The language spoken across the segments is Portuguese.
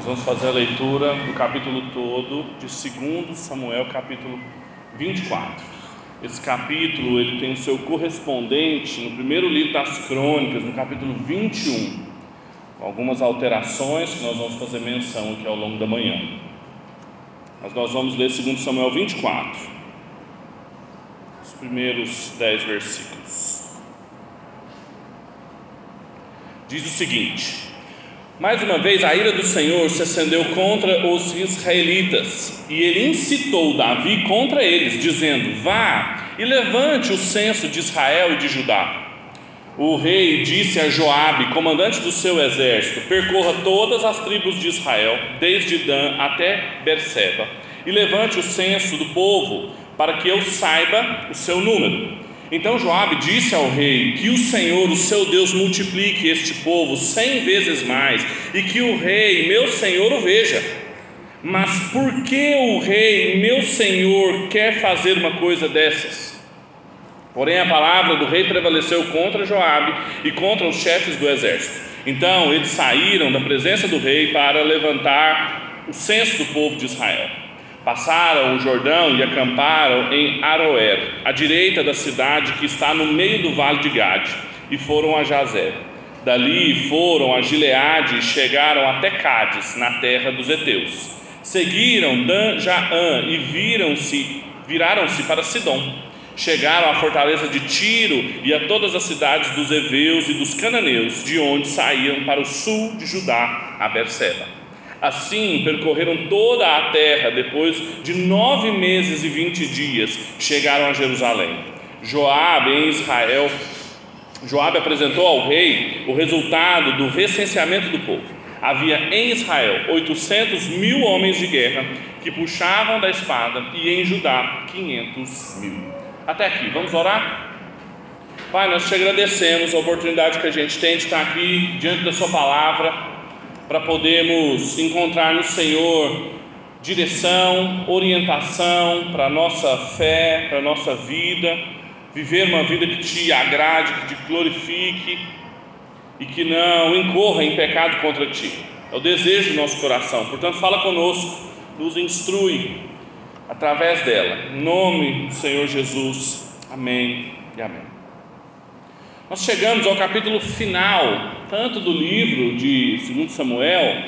Nós vamos fazer a leitura do capítulo todo de 2 Samuel, capítulo 24. Esse capítulo ele tem o seu correspondente no primeiro livro das Crônicas, no capítulo 21. Algumas alterações que nós vamos fazer menção aqui ao longo da manhã. Mas nós vamos ler 2 Samuel 24, os primeiros dez versículos. Diz o seguinte: mais uma vez, a ira do Senhor se acendeu contra os israelitas e ele incitou Davi contra eles, dizendo: Vá e levante o censo de Israel e de Judá. O rei disse a Joabe, comandante do seu exército: Percorra todas as tribos de Israel, desde Dan até Berseba, e levante o censo do povo, para que eu saiba o seu número. Então Joabe disse ao rei que o Senhor, o seu Deus, multiplique este povo cem vezes mais e que o rei, meu senhor, o veja. Mas por que o rei, meu senhor, quer fazer uma coisa dessas? Porém a palavra do rei prevaleceu contra Joabe e contra os chefes do exército. Então eles saíram da presença do rei para levantar o censo do povo de Israel. Passaram o Jordão e acamparam em Aroer, à direita da cidade que está no meio do vale de Gade, e foram a Jazé. Dali foram a Gileade e chegaram até Cádiz, na terra dos heteus. Seguiram Dan Jaã e viram-se, viraram-se para Sidom. Chegaram à fortaleza de Tiro e a todas as cidades dos heveus e dos cananeus, de onde saíam para o sul de Judá, a Berseba. Assim percorreram toda a terra, depois de nove meses e vinte dias, chegaram a Jerusalém. Joabe em Israel, Joabe apresentou ao rei o resultado do recenseamento do povo. Havia em Israel 800 mil homens de guerra que puxavam da espada e em Judá 500 mil. Até aqui, vamos orar? Pai, nós te agradecemos a oportunidade que a gente tem de estar aqui diante da Sua palavra para podermos encontrar no Senhor direção, orientação para a nossa fé, para a nossa vida, viver uma vida que te agrade, que te glorifique e que não incorra em pecado contra ti. É o desejo do nosso coração. Portanto, fala conosco, nos instrui através dela. Em nome do Senhor Jesus. Amém e amém. Nós chegamos ao capítulo final, tanto do livro de 2 Samuel,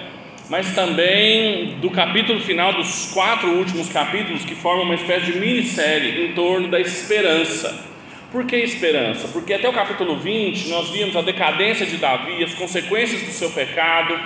mas também do capítulo final dos quatro últimos capítulos que formam uma espécie de minissérie em torno da esperança. Por que esperança? Porque até o capítulo 20 nós vimos a decadência de Davi, as consequências do seu pecado,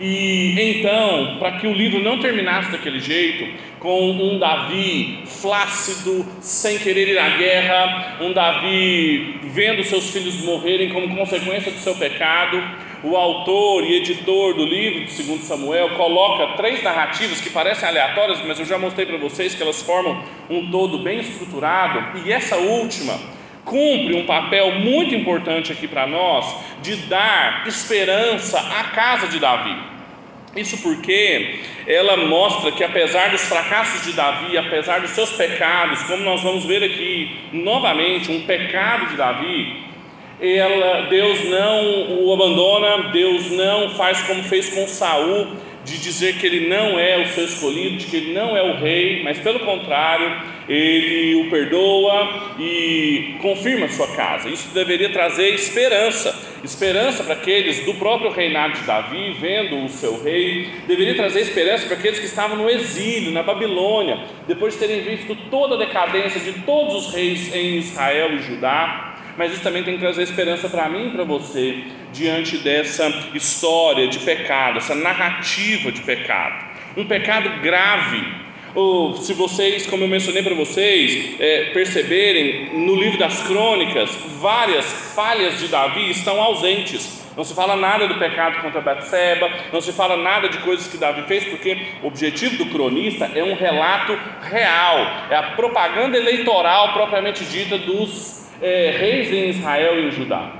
e então, para que o livro não terminasse daquele jeito, com um Davi flácido, sem querer ir à guerra, um Davi vendo seus filhos morrerem como consequência do seu pecado, o autor e editor do livro de 2 Samuel coloca três narrativas que parecem aleatórias, mas eu já mostrei para vocês que elas formam um todo bem estruturado, e essa última cumpre um papel muito importante aqui para nós de dar esperança à casa de Davi. Isso porque ela mostra que, apesar dos fracassos de Davi, apesar dos seus pecados, como nós vamos ver aqui novamente, um pecado de Davi, ela, Deus não o abandona, Deus não faz como fez com Saul, de dizer que ele não é o seu escolhido, de que ele não é o rei, mas pelo contrário, ele o perdoa e confirma sua casa. Isso deveria trazer esperança, esperança para aqueles do próprio reinado de Davi, vendo o seu rei, deveria trazer esperança para aqueles que estavam no exílio, na Babilônia, depois de terem visto toda a decadência de todos os reis em Israel e Judá mas isso também tem que trazer esperança para mim e para você diante dessa história de pecado, essa narrativa de pecado. Um pecado grave. Ou, se vocês, como eu mencionei para vocês, é, perceberem no livro das crônicas, várias falhas de Davi estão ausentes. Não se fala nada do pecado contra Batseba, não se fala nada de coisas que Davi fez, porque o objetivo do cronista é um relato real, é a propaganda eleitoral propriamente dita dos é, reis em Israel e em Judá.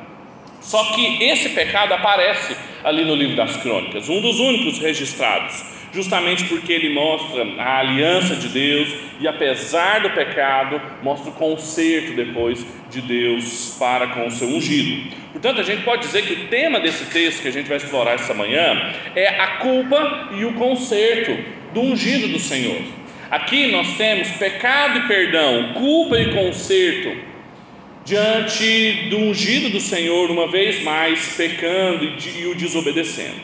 Só que esse pecado aparece ali no livro das crônicas, um dos únicos registrados. justamente porque ele mostra a aliança de Deus e, apesar do pecado, mostra o conserto depois de Deus para com o seu ungido. Portanto, a gente pode dizer que o tema desse texto que a gente vai explorar essa manhã é a culpa e o conserto do ungido do Senhor. Aqui nós temos pecado e perdão, culpa e conserto diante do ungido do Senhor, uma vez mais pecando e, o desobedecendo.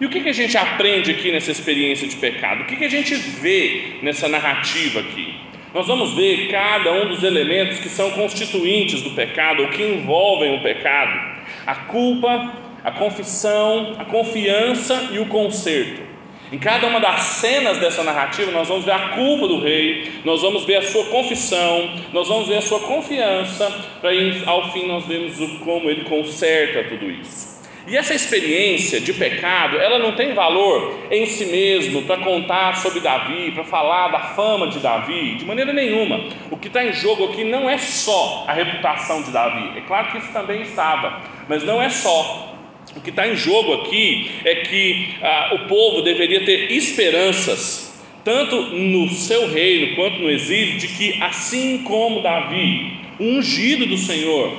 E o que, que a gente aprende aqui nessa experiência de pecado? O que, que a gente vê nessa narrativa aqui? Nós vamos ver cada um dos elementos que são constituintes do pecado, ou que envolvem o pecado: a culpa, a confissão, a confiança e o conserto. Em cada uma das cenas dessa narrativa, nós vamos ver a culpa do rei, nós vamos ver a sua confissão, nós vamos ver a sua confiança, para ao fim nós vemos como ele conserta tudo isso. E essa experiência de pecado, ela não tem valor em si mesmo para contar sobre Davi, para falar da fama de Davi, de maneira nenhuma. O que está em jogo aqui não é só a reputação de Davi, é claro que isso também estava, mas não é só. O que está em jogo aqui é que ah, o povo deveria ter esperanças, tanto no seu reino quanto no exílio, de que assim como Davi, ungido do Senhor,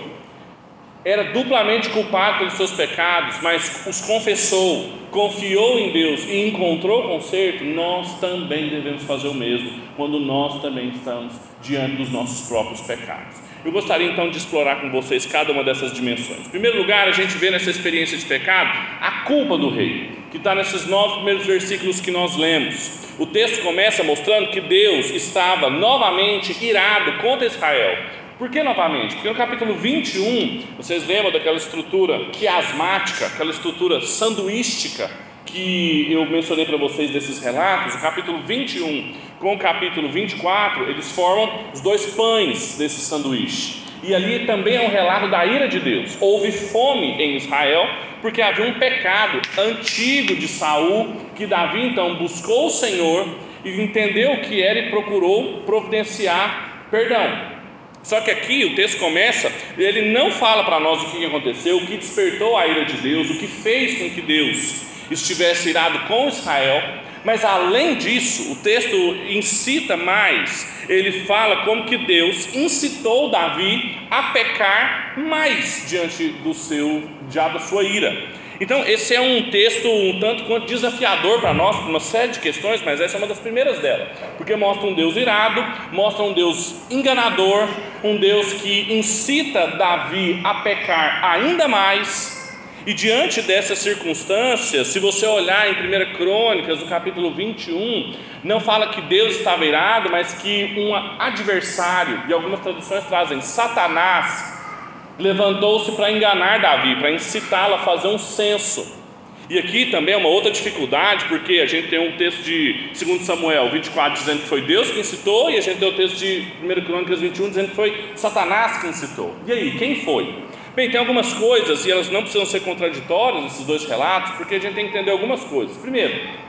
era duplamente culpado pelos seus pecados, mas os confessou, confiou em Deus e encontrou conserto, nós também devemos fazer o mesmo quando nós também estamos diante dos nossos próprios pecados. Eu gostaria então de explorar com vocês cada uma dessas dimensões. Em primeiro lugar, a gente vê nessa experiência de pecado a culpa do rei, que está nesses nove primeiros versículos que nós lemos. O texto começa mostrando que Deus estava novamente irado contra Israel por que novamente? Porque no capítulo 21, vocês lembram daquela estrutura quiasmática, aquela estrutura sanduística que eu mencionei para vocês desses relatos? O capítulo 21 com o capítulo 24, eles formam os dois pães desse sanduíche. E ali também é um relato da ira de Deus. Houve fome em Israel porque havia um pecado antigo de Saul que Davi então buscou o Senhor e entendeu o que era e procurou providenciar perdão. Só que aqui o texto começa, ele não fala para nós o que aconteceu, o que despertou a ira de Deus, o que fez com que Deus estivesse irado com Israel, mas além disso, o texto incita mais, ele fala como que Deus incitou Davi a pecar mais diante do seu, já da sua ira. Então, esse é um texto um tanto quanto desafiador para nós, por uma série de questões, mas essa é uma das primeiras delas, porque mostra um Deus irado, mostra um Deus enganador, um Deus que incita Davi a pecar ainda mais. E diante dessas circunstâncias, se você olhar em 1 Crônicas, no capítulo 21, não fala que Deus estava irado, mas que um adversário, e algumas traduções trazem Satanás, levantou-se para enganar Davi, para incitá-lo a fazer um censo. E aqui também é uma outra dificuldade, porque a gente tem um texto de 2 Samuel 24 dizendo que foi Deus que incitou, e a gente tem o texto de 1 Crônicas 21 dizendo que foi Satanás que incitou. E aí, quem foi? Bem, tem algumas coisas, e elas não precisam ser contraditórias, esses dois relatos, porque a gente tem que entender algumas coisas. Primeiro,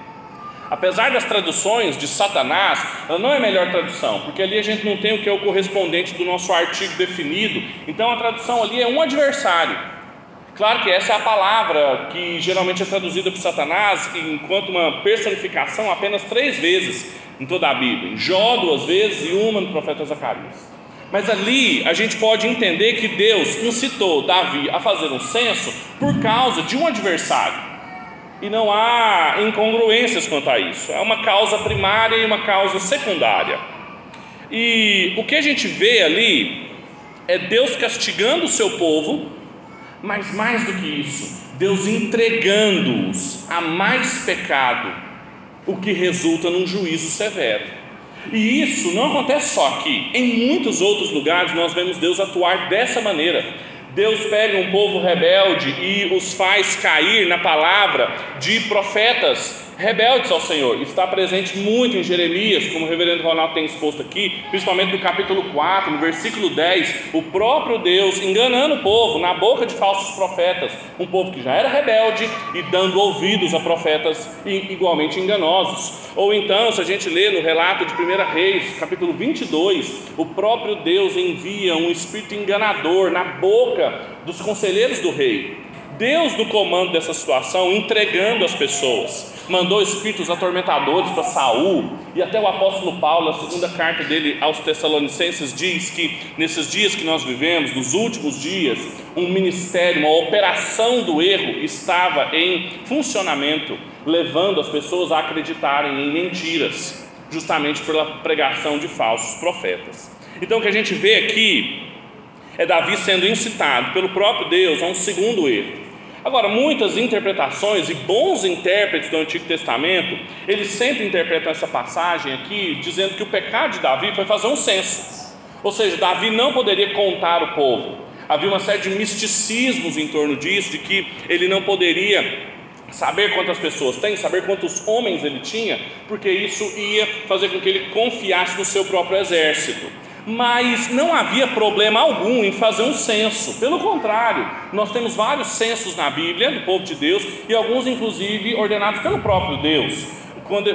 Apesar das traduções de Satanás, ela não é a melhor tradução, porque ali a gente não tem o que é o correspondente do nosso artigo definido, então a tradução ali é um adversário. Claro que essa é a palavra que geralmente é traduzida por Satanás enquanto uma personificação apenas três vezes em toda a Bíblia: em Jó duas vezes e uma no profeta Zacarias. Mas ali a gente pode entender que Deus incitou Davi a fazer um censo por causa de um adversário e não há incongruências quanto a isso. É uma causa primária e uma causa secundária. E o que a gente vê ali é Deus castigando o seu povo, mas mais do que isso, Deus entregando-os a mais pecado, o que resulta num juízo severo. E isso não acontece só aqui, em muitos outros lugares nós vemos Deus atuar dessa maneira. Deus pega um povo rebelde e os faz cair na palavra de profetas rebeldes ao Senhor. Está presente muito em Jeremias, como o reverendo Ronaldo tem exposto aqui, principalmente no capítulo 4, no versículo 10, o próprio Deus enganando o povo na boca de falsos profetas, um povo que já era rebelde e dando ouvidos a profetas igualmente enganosos. Ou então, se a gente lê no relato de 1 Reis, capítulo 22, o próprio Deus envia um espírito enganador na boca dos conselheiros do rei. Deus no comando dessa situação, entregando as pessoas. Mandou espíritos atormentadores para Saul, e até o apóstolo Paulo, a segunda carta dele aos Tessalonicenses, diz que nesses dias que nós vivemos, nos últimos dias, um ministério, uma operação do erro estava em funcionamento, levando as pessoas a acreditarem em mentiras, justamente pela pregação de falsos profetas. Então o que a gente vê aqui é Davi sendo incitado pelo próprio Deus a um segundo erro. Agora, muitas interpretações e bons intérpretes do Antigo Testamento, eles sempre interpretam essa passagem aqui dizendo que o pecado de Davi foi fazer um censo. Ou seja, Davi não poderia contar o povo. Havia uma série de misticismos em torno disso, de que ele não poderia saber quantas pessoas tem, saber quantos homens ele tinha, porque isso ia fazer com que ele confiasse no seu próprio exército mas não havia problema algum em fazer um censo. Pelo contrário, nós temos vários censos na Bíblia do povo de Deus e alguns, inclusive, ordenados pelo próprio Deus.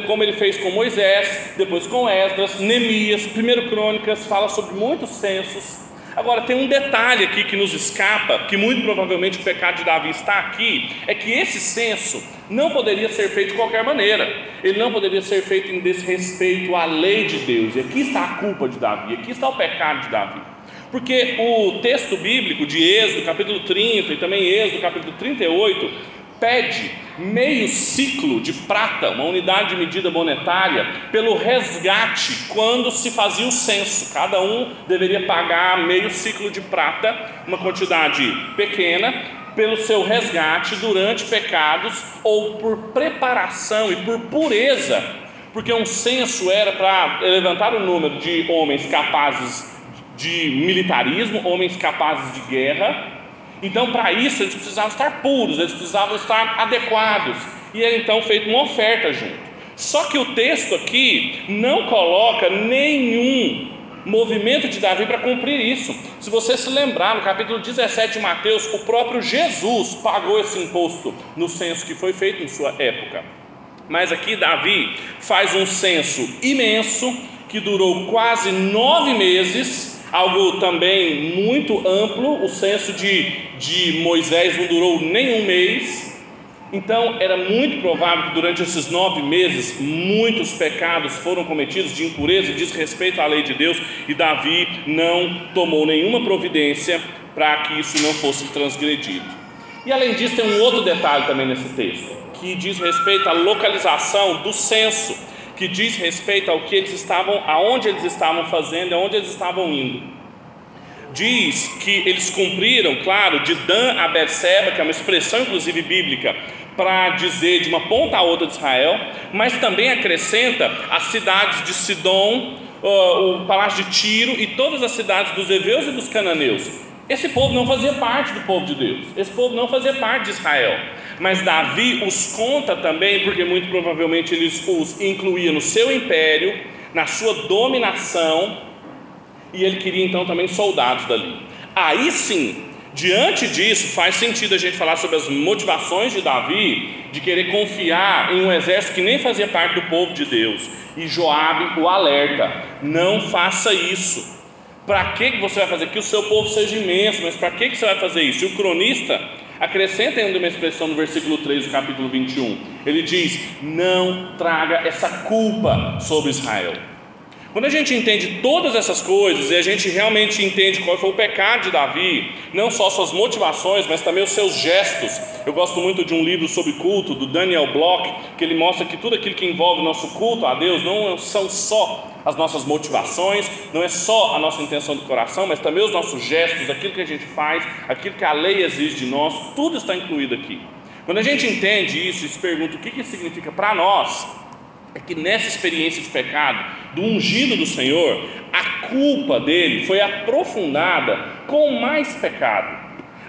Como ele fez com Moisés, depois com Esdras, Neemias, 1 Crônicas fala sobre muitos censos Agora, tem um detalhe aqui que nos escapa, que muito provavelmente o pecado de Davi está aqui, é que esse censo não poderia ser feito de qualquer maneira, ele não poderia ser feito em desrespeito à lei de Deus, e aqui está a culpa de Davi, aqui está o pecado de Davi. Porque o texto bíblico de Êxodo, capítulo 30, e também Êxodo, capítulo 38, pede meio ciclo de prata, uma unidade de medida monetária, pelo resgate quando se fazia o censo. Cada um deveria pagar meio ciclo de prata, uma quantidade pequena, pelo seu resgate durante pecados ou por preparação e por pureza, porque um censo era para levantar o número de homens capazes de militarismo, homens capazes de guerra então, para isso, eles precisavam estar puros, eles precisavam estar adequados. E é então feita uma oferta junto. Só que o texto aqui não coloca nenhum movimento de Davi para cumprir isso. Se você se lembrar, no capítulo 17 de Mateus, o próprio Jesus pagou esse imposto no censo que foi feito em sua época. Mas aqui Davi faz um censo imenso que durou quase nove meses Algo também muito amplo, o censo de, de Moisés não durou nem um mês, então era muito provável que durante esses nove meses muitos pecados foram cometidos de impureza, desrespeito à lei de Deus, e Davi não tomou nenhuma providência para que isso não fosse transgredido. E além disso, tem um outro detalhe também nesse texto, que diz respeito à localização do censo que diz respeito ao que eles estavam, aonde eles estavam fazendo, aonde eles estavam indo. Diz que eles cumpriram, claro, de Dan a Berseba, que é uma expressão inclusive bíblica, para dizer de uma ponta a outra de Israel, mas também acrescenta as cidades de Sidom, o palácio de Tiro e todas as cidades dos heveus e dos cananeus. Esse povo não fazia parte do povo de Deus, esse povo não fazia parte de Israel. Mas Davi os conta também, porque muito provavelmente ele os incluía no seu império, na sua dominação, e ele queria então também soldados dali. Aí sim, diante disso, faz sentido a gente falar sobre as motivações de Davi de querer confiar em um exército que nem fazia parte do povo de Deus. E Joabe o alerta: não faça isso. Para que você vai fazer? Que o seu povo seja imenso, mas para que você vai fazer isso? E o cronista Acrescenta ainda uma expressão no versículo 3 do capítulo 21. Ele diz: Não traga essa culpa sobre Israel. Quando a gente entende todas essas coisas e a gente realmente entende qual foi o pecado de Davi, não só suas motivações, mas também os seus gestos. Eu gosto muito de um livro sobre culto do Daniel Block, que ele mostra que tudo aquilo que envolve o nosso culto a Deus não são só as nossas motivações, não é só a nossa intenção do coração, mas também os nossos gestos, aquilo que a gente faz, aquilo que a lei exige de nós, tudo está incluído aqui. Quando a gente entende isso e se pergunta o que isso significa para nós, é que nessa experiência de pecado, do ungido do Senhor, a culpa dele foi aprofundada com mais pecado.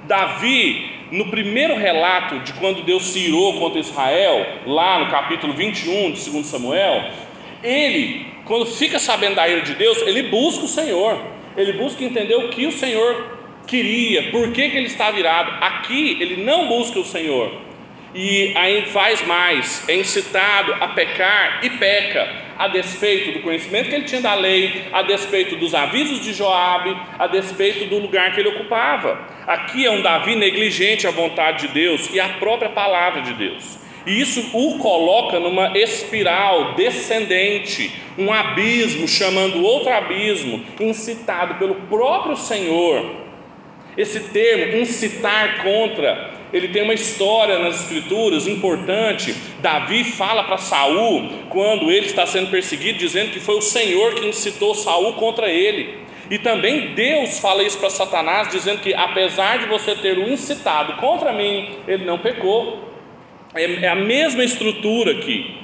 Davi, no primeiro relato de quando Deus se irou contra Israel, lá no capítulo 21 de 2 Samuel, ele, quando fica sabendo da ira de Deus, ele busca o Senhor, ele busca entender o que o Senhor queria, por que, que ele está virado. Aqui ele não busca o Senhor, e aí faz mais, é incitado a pecar e peca, a despeito do conhecimento que ele tinha da lei, a despeito dos avisos de Joabe, a despeito do lugar que ele ocupava. Aqui é um Davi negligente à vontade de Deus e à própria palavra de Deus. E isso o coloca numa espiral descendente, um abismo chamando outro abismo, incitado pelo próprio Senhor. Esse termo, incitar contra, ele tem uma história nas escrituras importante. Davi fala para Saul quando ele está sendo perseguido, dizendo que foi o Senhor que incitou Saul contra ele. E também Deus fala isso para Satanás, dizendo que apesar de você ter o incitado contra mim, ele não pecou. É, é a mesma estrutura aqui.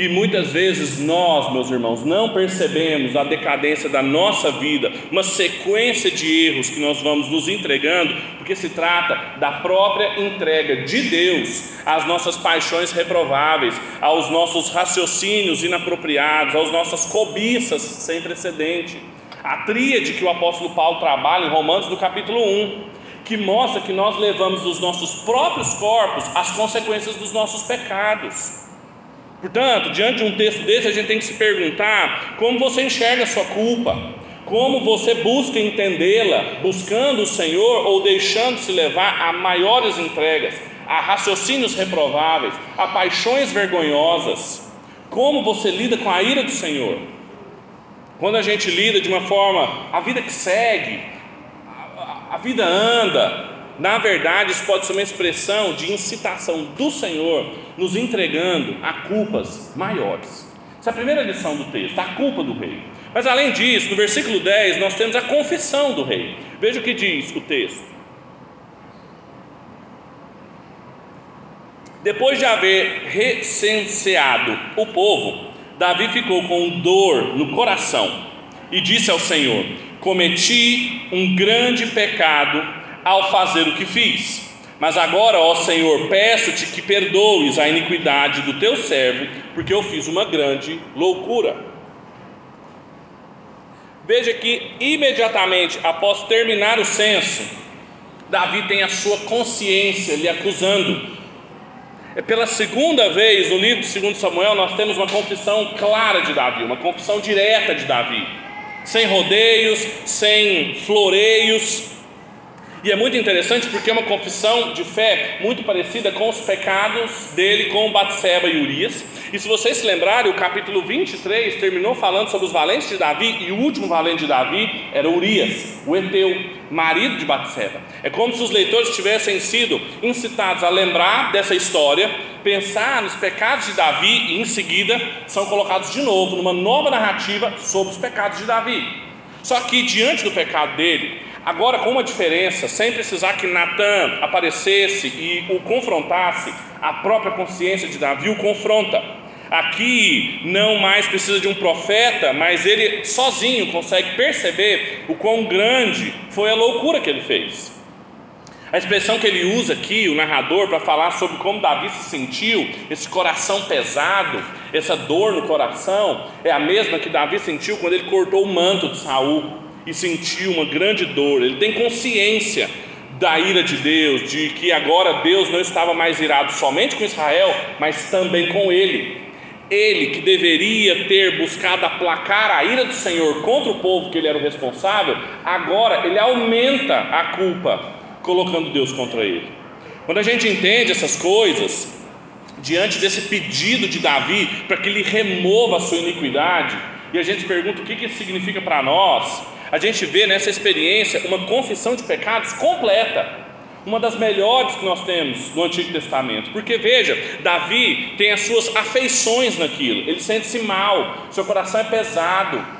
E muitas vezes nós, meus irmãos, não percebemos a decadência da nossa vida, uma sequência de erros que nós vamos nos entregando, porque se trata da própria entrega de Deus às nossas paixões reprováveis, aos nossos raciocínios inapropriados, às nossas cobiças sem precedente. A tríade que o apóstolo Paulo trabalha em Romanos, no capítulo 1 que mostra que nós levamos os nossos próprios corpos as consequências dos nossos pecados. Portanto, diante de um texto desse, a gente tem que se perguntar como você enxerga a sua culpa, como você busca entendê-la, buscando o Senhor ou deixando-se levar a maiores entregas, a raciocínios reprováveis, a paixões vergonhosas. Como você lida com a ira do Senhor? Quando a gente lida de uma forma, a vida que segue, a vida anda. Na verdade, isso pode ser uma expressão de incitação do Senhor nos entregando a culpas maiores. Essa é a primeira lição do texto, a culpa do rei. Mas além disso, no versículo 10, nós temos a confissão do rei. Veja o que diz o texto. Depois de haver recenseado o povo, Davi ficou com dor no coração e disse ao Senhor: cometi um grande pecado ao fazer o que fiz. Mas agora, ó Senhor, peço-te que perdoes a iniquidade do teu servo, porque eu fiz uma grande loucura. Veja que imediatamente após terminar o censo, Davi tem a sua consciência lhe acusando. É pela segunda vez no livro de 2 Samuel nós temos uma confissão clara de Davi, uma confissão direta de Davi sem rodeios, sem floreios. E é muito interessante porque é uma confissão de fé muito parecida com os pecados dele com Batseba e Urias. E se vocês se lembrarem, o capítulo 23 terminou falando sobre os valentes de Davi e o último valente de Davi era Urias, o Eteu, marido de Batseba. É como se os leitores tivessem sido incitados a lembrar dessa história, pensar nos pecados de Davi e em seguida são colocados de novo numa nova narrativa sobre os pecados de Davi. Só que diante do pecado dele, Agora, com uma diferença, sem precisar que Natan aparecesse e o confrontasse, a própria consciência de Davi o confronta. Aqui não mais precisa de um profeta, mas ele sozinho consegue perceber o quão grande foi a loucura que ele fez. A expressão que ele usa aqui, o narrador, para falar sobre como Davi se sentiu, esse coração pesado, essa dor no coração, é a mesma que Davi sentiu quando ele cortou o manto de Saul e sentiu uma grande dor, ele tem consciência da ira de Deus, de que agora Deus não estava mais irado somente com Israel, mas também com ele. Ele que deveria ter buscado aplacar a ira do Senhor contra o povo que ele era o responsável, agora ele aumenta a culpa, colocando Deus contra ele. Quando a gente entende essas coisas, diante desse pedido de Davi para que ele remova a sua iniquidade, e a gente pergunta o que isso significa para nós, a gente vê nessa experiência uma confissão de pecados completa, uma das melhores que nós temos no Antigo Testamento, porque veja, Davi tem as suas afeições naquilo, ele sente-se mal, seu coração é pesado,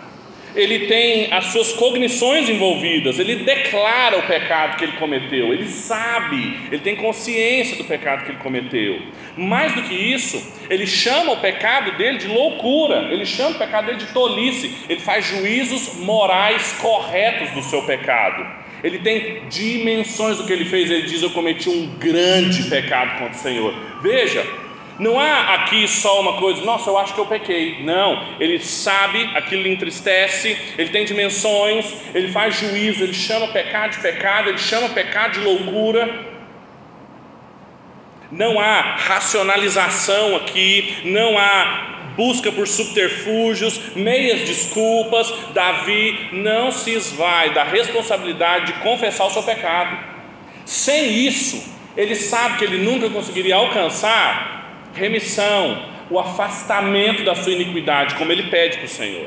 ele tem as suas cognições envolvidas, ele declara o pecado que ele cometeu, ele sabe, ele tem consciência do pecado que ele cometeu. Mais do que isso, ele chama o pecado dele de loucura, ele chama o pecado dele de tolice, ele faz juízos morais corretos do seu pecado. Ele tem dimensões do que ele fez, ele diz: Eu cometi um grande pecado contra o Senhor. Veja, não há aqui só uma coisa, nossa, eu acho que eu pequei. Não, ele sabe, aquilo lhe entristece, ele tem dimensões, ele faz juízo, ele chama pecado de pecado, ele chama pecado de loucura. Não há racionalização aqui, não há busca por subterfúgios, meias desculpas. Davi não se esvai da responsabilidade de confessar o seu pecado. Sem isso, ele sabe que ele nunca conseguiria alcançar remissão, o afastamento da sua iniquidade, como ele pede para o Senhor.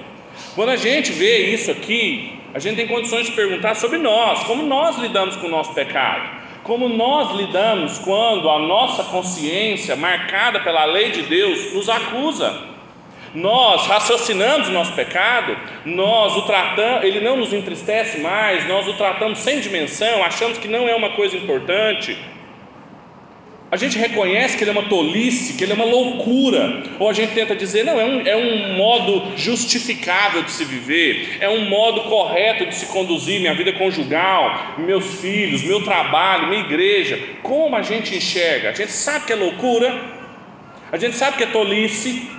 Quando a gente vê isso aqui, a gente tem condições de perguntar sobre nós, como nós lidamos com o nosso pecado. Como nós lidamos quando a nossa consciência, marcada pela lei de Deus, nos acusa? Nós raciocinamos o nosso pecado, nós o tratamos, ele não nos entristece mais, nós o tratamos sem dimensão, achamos que não é uma coisa importante. A gente reconhece que ele é uma tolice, que ele é uma loucura, ou a gente tenta dizer, não, é um, é um modo justificável de se viver, é um modo correto de se conduzir minha vida conjugal, meus filhos, meu trabalho, minha igreja. Como a gente enxerga? A gente sabe que é loucura, a gente sabe que é tolice,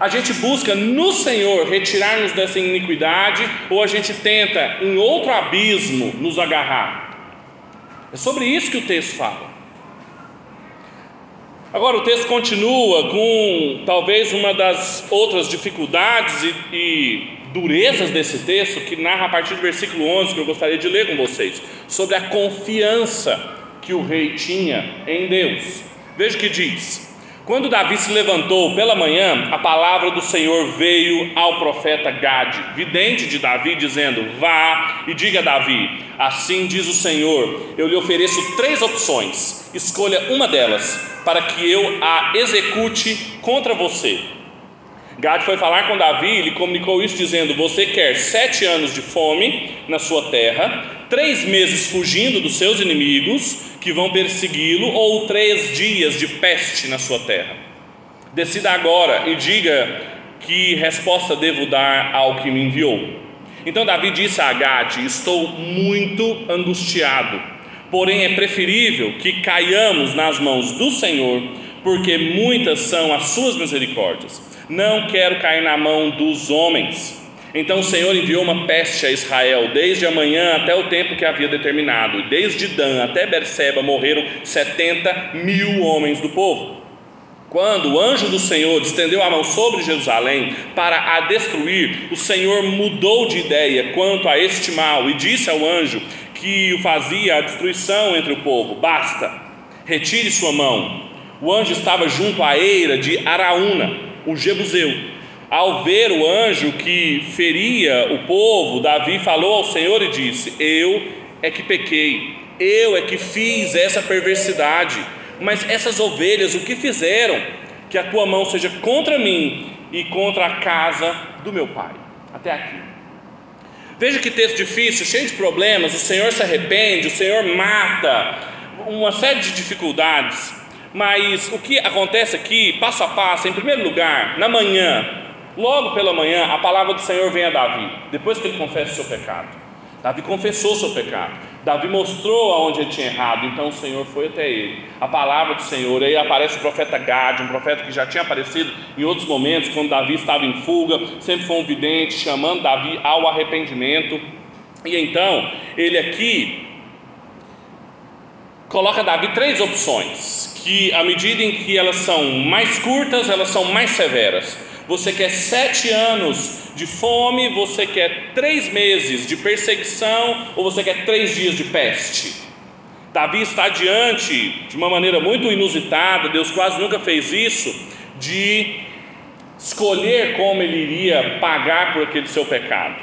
a gente busca no Senhor retirar-nos dessa iniquidade ou a gente tenta em outro abismo nos agarrar? É sobre isso que o texto fala. Agora o texto continua com talvez uma das outras dificuldades e, e, durezas desse texto, que narra a partir do versículo 11, que eu gostaria de ler com vocês, sobre a confiança que o rei tinha em Deus. Veja o que diz: Quando Davi se levantou pela manhã, a palavra do Senhor veio ao profeta Gade, vidente de Davi, dizendo: Vá e diga a Davi: Assim diz o Senhor: Eu lhe ofereço três opções, escolha uma delas para que eu a execute contra você. Gad foi falar com Davi e lhe comunicou isso, dizendo: Você quer sete anos de fome na sua terra, três meses fugindo dos seus inimigos que vão persegui-lo, ou três dias de peste na sua terra? Decida agora e diga que resposta devo dar ao que me enviou. Então Davi disse a Gad: Estou muito angustiado Porém, é preferível que caiamos nas mãos do Senhor, porque muitas são as suas misericórdias. Não quero cair na mão dos homens. Então o Senhor enviou uma peste a Israel, desde a manhã até o tempo que havia determinado, desde Dan até Berseba morreram setenta mil homens do povo. Quando o anjo do Senhor estendeu a mão sobre Jerusalém para a destruir, o Senhor mudou de ideia quanto a este mal e disse ao anjo: que o fazia a destruição entre o povo: Basta, retire sua mão. O anjo estava junto à eira de Araúna, o Jebuseu. Ao ver o anjo que feria o povo, Davi falou ao Senhor e disse: Eu é que pequei, eu é que fiz essa perversidade. Mas essas ovelhas, o que fizeram? Que a tua mão seja contra mim e contra a casa do meu pai. Até aqui. Veja que texto difícil, cheio de problemas. O Senhor se arrepende, o Senhor mata, uma série de dificuldades. Mas o que acontece aqui, passo a passo, em primeiro lugar, na manhã, logo pela manhã, a palavra do Senhor vem a Davi, depois que ele confessa o seu pecado. Davi confessou o seu pecado. Davi mostrou aonde ele tinha errado, então o Senhor foi até ele. A palavra do Senhor, aí aparece o profeta Gad, um profeta que já tinha aparecido em outros momentos, quando Davi estava em fuga, sempre foi um vidente, chamando Davi ao arrependimento. E então, ele aqui coloca Davi três opções, que à medida em que elas são mais curtas, elas são mais severas. Você quer sete anos de fome, você quer três meses de perseguição ou você quer três dias de peste? Davi está diante de uma maneira muito inusitada, Deus quase nunca fez isso, de escolher como ele iria pagar por aquele seu pecado.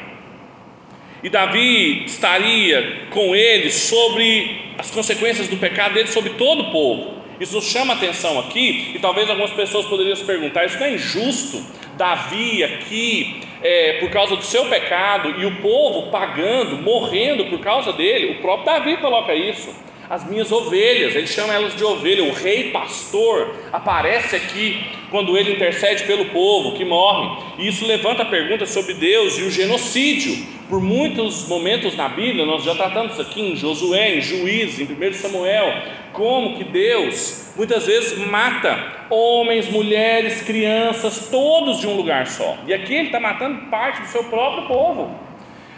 E Davi estaria com ele sobre as consequências do pecado dele sobre todo o povo. Isso nos chama atenção aqui, e talvez algumas pessoas poderiam se perguntar: isso não é injusto? Davi aqui, é, por causa do seu pecado, e o povo pagando, morrendo por causa dele, o próprio Davi coloca isso. As minhas ovelhas, ele chama elas de ovelha, o rei pastor aparece aqui quando ele intercede pelo povo que morre, e isso levanta a pergunta sobre Deus e o genocídio. Por muitos momentos na Bíblia, nós já tratamos isso aqui em Josué, em Juízes, em 1 Samuel, como que Deus muitas vezes mata homens, mulheres, crianças, todos de um lugar só. E aqui ele está matando parte do seu próprio povo.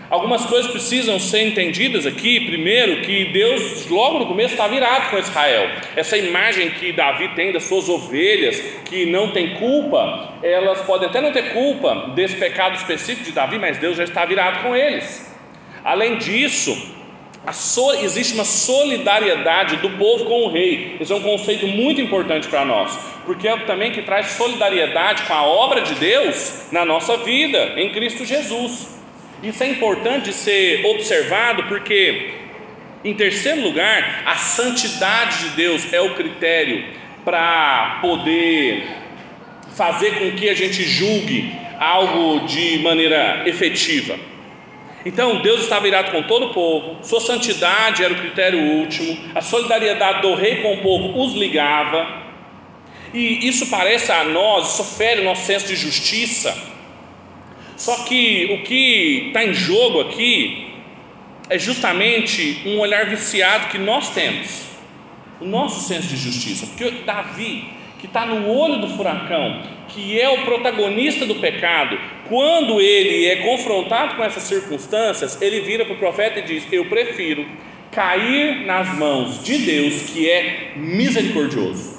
Algumas coisas precisam ser entendidas aqui. Primeiro, que Deus, logo no começo, está virado com Israel. Essa imagem que Davi tem das suas ovelhas, que não tem culpa, elas podem até não ter culpa desse pecado específico de Davi, mas Deus já está virado com eles. Além disso, So, existe uma solidariedade do povo com o rei. Isso é um conceito muito importante para nós. porque é também que traz solidariedade com a obra de Deus na nossa vida, em Cristo Jesus. Isso é importante ser observado porque, em terceiro lugar, a santidade de Deus é o critério para poder fazer com que a gente julgue algo de maneira efetiva. Então, Deus estava irado com todo o povo, sua santidade era o critério último, a solidariedade do rei com o povo os ligava, e isso parece a nós, isso fere o nosso senso de justiça. Só que o que está em jogo aqui é justamente um olhar viciado que nós temos, o nosso senso de justiça. Porque Davi, que está no olho do furacão, que é o protagonista do pecado, quando ele é confrontado com essas circunstâncias, ele vira para o profeta e diz: Eu prefiro cair nas mãos de Deus, que é misericordioso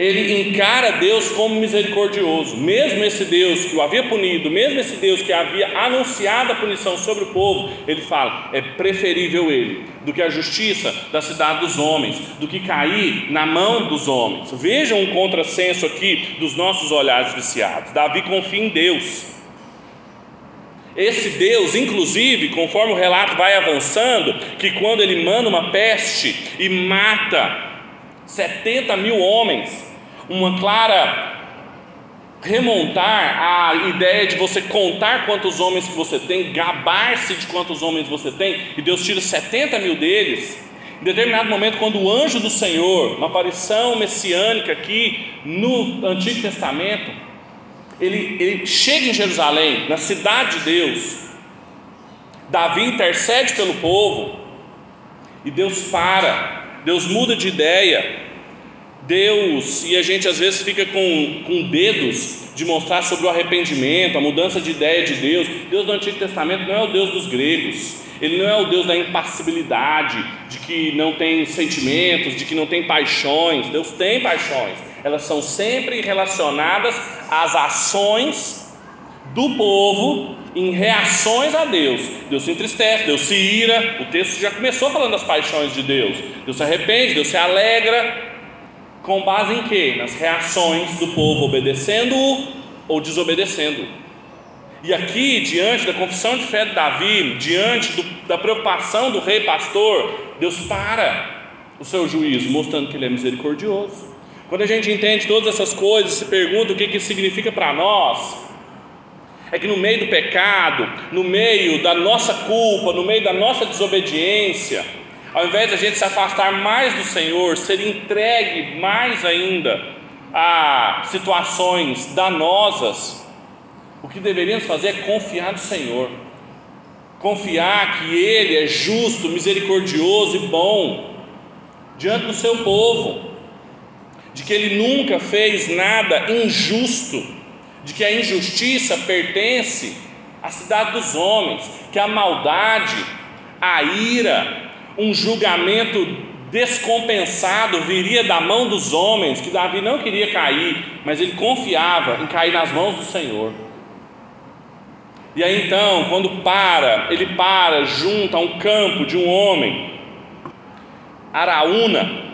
ele encara Deus como misericordioso, mesmo esse Deus que o havia punido, mesmo esse Deus que havia anunciado a punição sobre o povo, ele fala: é preferível ele do que a justiça da cidade dos homens, do que cair na mão dos homens. Vejam um contrassenso aqui dos nossos olhares viciados. Davi confia em Deus. Esse Deus, inclusive, conforme o relato vai avançando, que quando ele manda uma peste e mata 70 mil homens, uma clara remontar a ideia de você contar quantos homens que você tem, gabar-se de quantos homens você tem, e Deus tira 70 mil deles. Em determinado momento, quando o anjo do Senhor, uma aparição messiânica aqui no Antigo Testamento, ele, ele chega em Jerusalém, na cidade de Deus, Davi intercede pelo povo, e Deus para, Deus muda de ideia, Deus, e a gente às vezes fica com, com dedos de mostrar sobre o arrependimento, a mudança de ideia de Deus. Deus do Antigo Testamento não é o Deus dos gregos, ele não é o Deus da impassibilidade, de que não tem sentimentos, de que não tem paixões. Deus tem paixões, elas são sempre relacionadas às ações do povo em reações a Deus. Deus se entristece, Deus se ira. O texto já começou falando das paixões de Deus. Deus se arrepende, Deus se alegra, com base em quê? Nas reações do povo obedecendo-o ou desobedecendo. E aqui, diante da confissão de fé de Davi, diante do, da preocupação do rei pastor, Deus para o seu juízo, mostrando que ele é misericordioso. Quando a gente entende todas essas coisas, se pergunta o que, que isso significa para nós, é que no meio do pecado, no meio da nossa culpa, no meio da nossa desobediência, ao invés de a gente se afastar mais do Senhor, ser entregue mais ainda a situações danosas, o que deveríamos fazer é confiar no Senhor, confiar que Ele é justo, misericordioso e bom diante do seu povo, de que Ele nunca fez nada injusto, de que a injustiça pertence à cidade dos homens, que a maldade, a ira, um julgamento descompensado viria da mão dos homens, que Davi não queria cair, mas ele confiava em cair nas mãos do Senhor. E aí então, quando para, ele para junto a um campo de um homem, Araúna,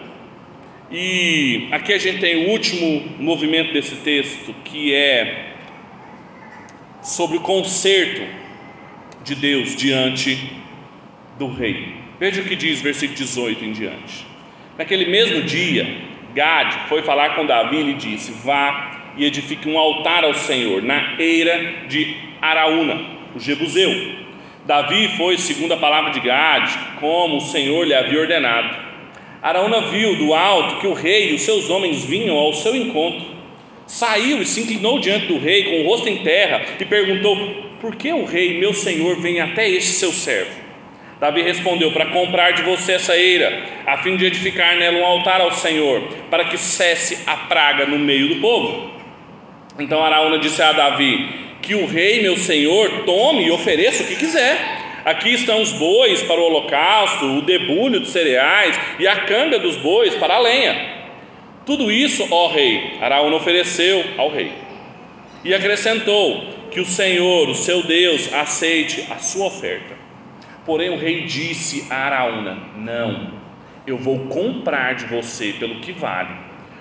e aqui a gente tem o último movimento desse texto, que é sobre o conserto de Deus diante do rei. Veja o que diz versículo 18 em diante. Naquele mesmo dia, Gade foi falar com Davi e lhe disse: Vá e edifique um altar ao Senhor na eira de Araúna, o Jebuseu. Davi foi segundo a palavra de Gade, como o Senhor lhe havia ordenado. Araúna viu do alto que o rei e os seus homens vinham ao seu encontro. Saiu e se inclinou diante do rei com o rosto em terra e perguntou: Por que o rei, meu senhor, vem até este seu servo? Davi respondeu: Para comprar de você essa eira, a fim de edificar nela um altar ao Senhor, para que cesse a praga no meio do povo. Então Araúna disse a Davi: Que o rei, meu senhor, tome e ofereça o que quiser. Aqui estão os bois para o holocausto, o debulho de cereais e a canga dos bois para a lenha. Tudo isso, ó rei, Araúna ofereceu ao rei. E acrescentou: Que o Senhor, o seu Deus, aceite a sua oferta. Porém, o rei disse a Araúna: Não, eu vou comprar de você pelo que vale,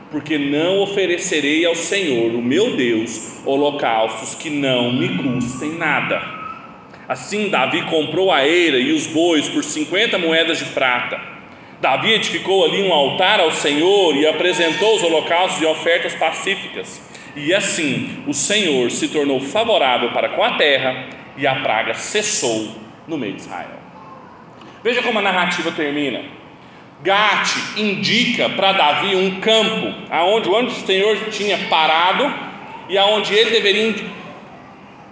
porque não oferecerei ao Senhor, o meu Deus, holocaustos que não me custem nada. Assim Davi comprou a eira e os bois por 50 moedas de prata. Davi edificou ali um altar ao Senhor e apresentou os holocaustos e ofertas pacíficas. E assim o Senhor se tornou favorável para com a terra e a praga cessou no meio de Israel. Veja como a narrativa termina. Gate indica para Davi um campo aonde o anjo do Senhor tinha parado e aonde ele deveria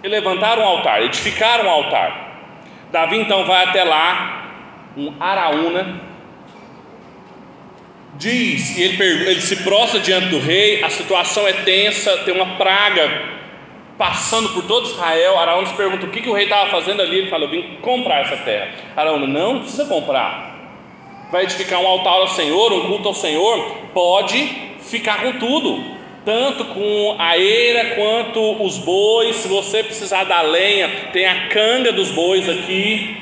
levantar um altar, edificar um altar. Davi então vai até lá, um Araúna, diz, e ele, ele se prostra diante do rei, a situação é tensa, tem uma praga passando por todo Israel. Araúna se pergunta o que, que o rei estava fazendo ali. Ele fala: Eu vim comprar essa terra. Araúna, não, não precisa comprar vai edificar um altar ao Senhor, um culto ao Senhor, pode ficar com tudo, tanto com a eira quanto os bois. Se você precisar da lenha, tem a canga dos bois aqui,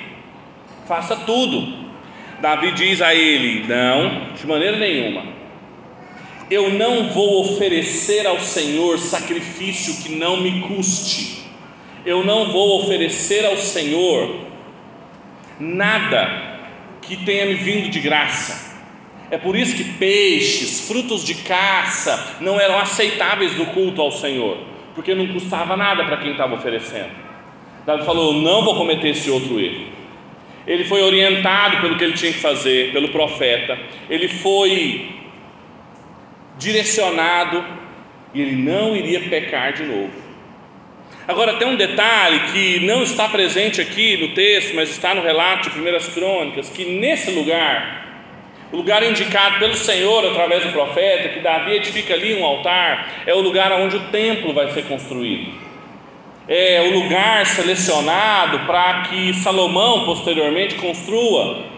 faça tudo. Davi diz a ele: Não, de maneira nenhuma. Eu não vou oferecer ao Senhor sacrifício que não me custe. Eu não vou oferecer ao Senhor nada que tenha me vindo de graça. É por isso que peixes, frutos de caça, não eram aceitáveis no culto ao Senhor, porque não custava nada para quem estava oferecendo. Davi falou: Não vou cometer esse outro erro. Ele foi orientado pelo que ele tinha que fazer, pelo profeta, ele foi direcionado e ele não iria pecar de novo. Agora tem um detalhe que não está presente aqui no texto, mas está no relato de Primeiras Crônicas, que nesse lugar, o lugar indicado pelo Senhor através do profeta, que Davi edifica ali um altar, é o lugar onde o templo vai ser construído. É o lugar selecionado para que Salomão posteriormente construa,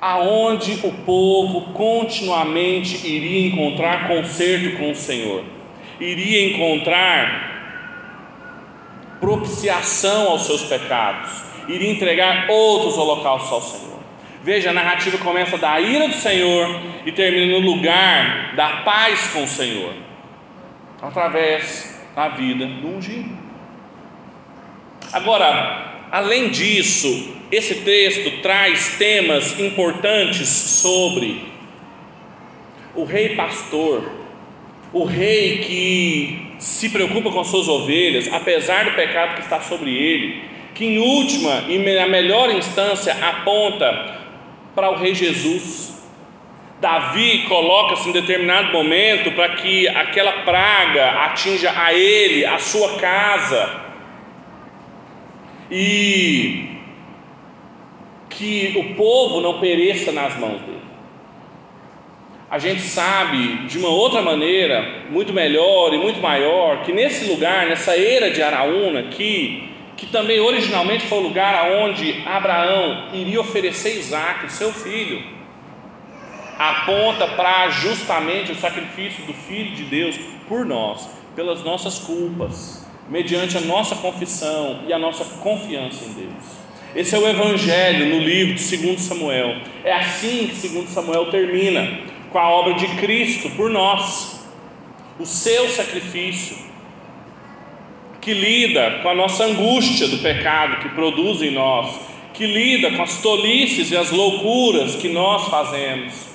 aonde o povo continuamente iria encontrar conserto com o Senhor, iria encontrar propiciação aos seus pecados, iria entregar outros holocaustos ao Senhor. Veja, a narrativa começa da ira do Senhor e termina no lugar da paz com o Senhor, através da vida do ungido. Agora, além disso, esse texto traz temas importantes sobre o rei pastor, o rei que se preocupa com suas ovelhas, apesar do pecado que está sobre ele, que em última e na melhor instância aponta para o Rei Jesus. Davi coloca-se em determinado momento para que aquela praga atinja a ele, a sua casa, e que o povo não pereça nas mãos dele. A gente sabe de uma outra maneira, muito melhor e muito maior, que nesse lugar, nessa era de Araúna aqui, que também originalmente foi o lugar onde Abraão iria oferecer Isaac, seu filho, aponta para justamente o sacrifício do Filho de Deus por nós, pelas nossas culpas, mediante a nossa confissão e a nossa confiança em Deus. Esse é o Evangelho no livro de 2 Samuel. É assim que 2 Samuel termina com a obra de Cristo por nós, o seu sacrifício, que lida com a nossa angústia do pecado que produz em nós, que lida com as tolices e as loucuras que nós fazemos,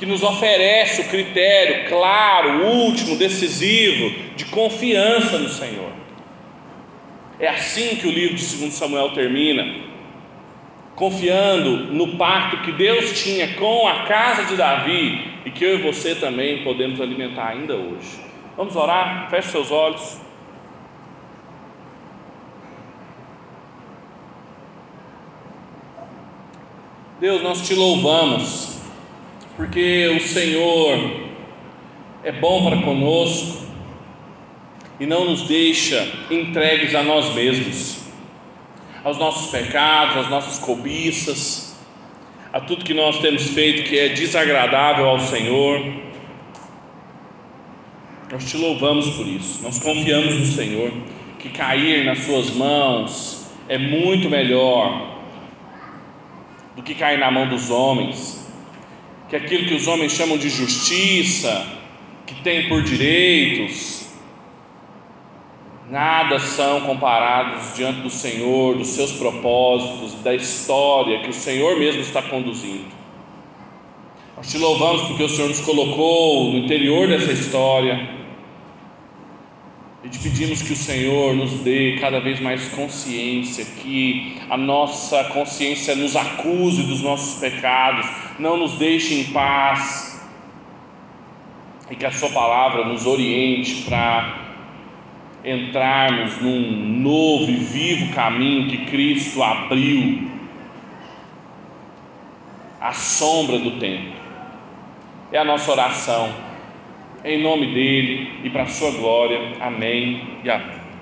que nos oferece o critério claro, último, decisivo de confiança no Senhor. É assim que o livro de 2 Samuel termina confiando no pacto que Deus tinha com a casa de Davi e que eu e você também podemos alimentar ainda hoje. Vamos orar? Feche seus olhos. Deus, nós te louvamos, porque o Senhor é bom para conosco e não nos deixa entregues a nós mesmos aos nossos pecados, às nossas cobiças, a tudo que nós temos feito que é desagradável ao Senhor. Nós te louvamos por isso, nós confiamos no Senhor, que cair nas Suas mãos é muito melhor do que cair na mão dos homens, que aquilo que os homens chamam de justiça que tem por direitos, nada são comparados diante do Senhor, dos seus propósitos, da história que o Senhor mesmo está conduzindo. Nós te louvamos porque o Senhor nos colocou no interior dessa história e te pedimos que o Senhor nos dê cada vez mais consciência, que a nossa consciência nos acuse dos nossos pecados, não nos deixe em paz, e que a Sua palavra nos oriente para entrarmos num novo e vivo caminho que Cristo abriu à sombra do tempo. É a nossa oração em nome dele e para a sua glória. Amém e amém.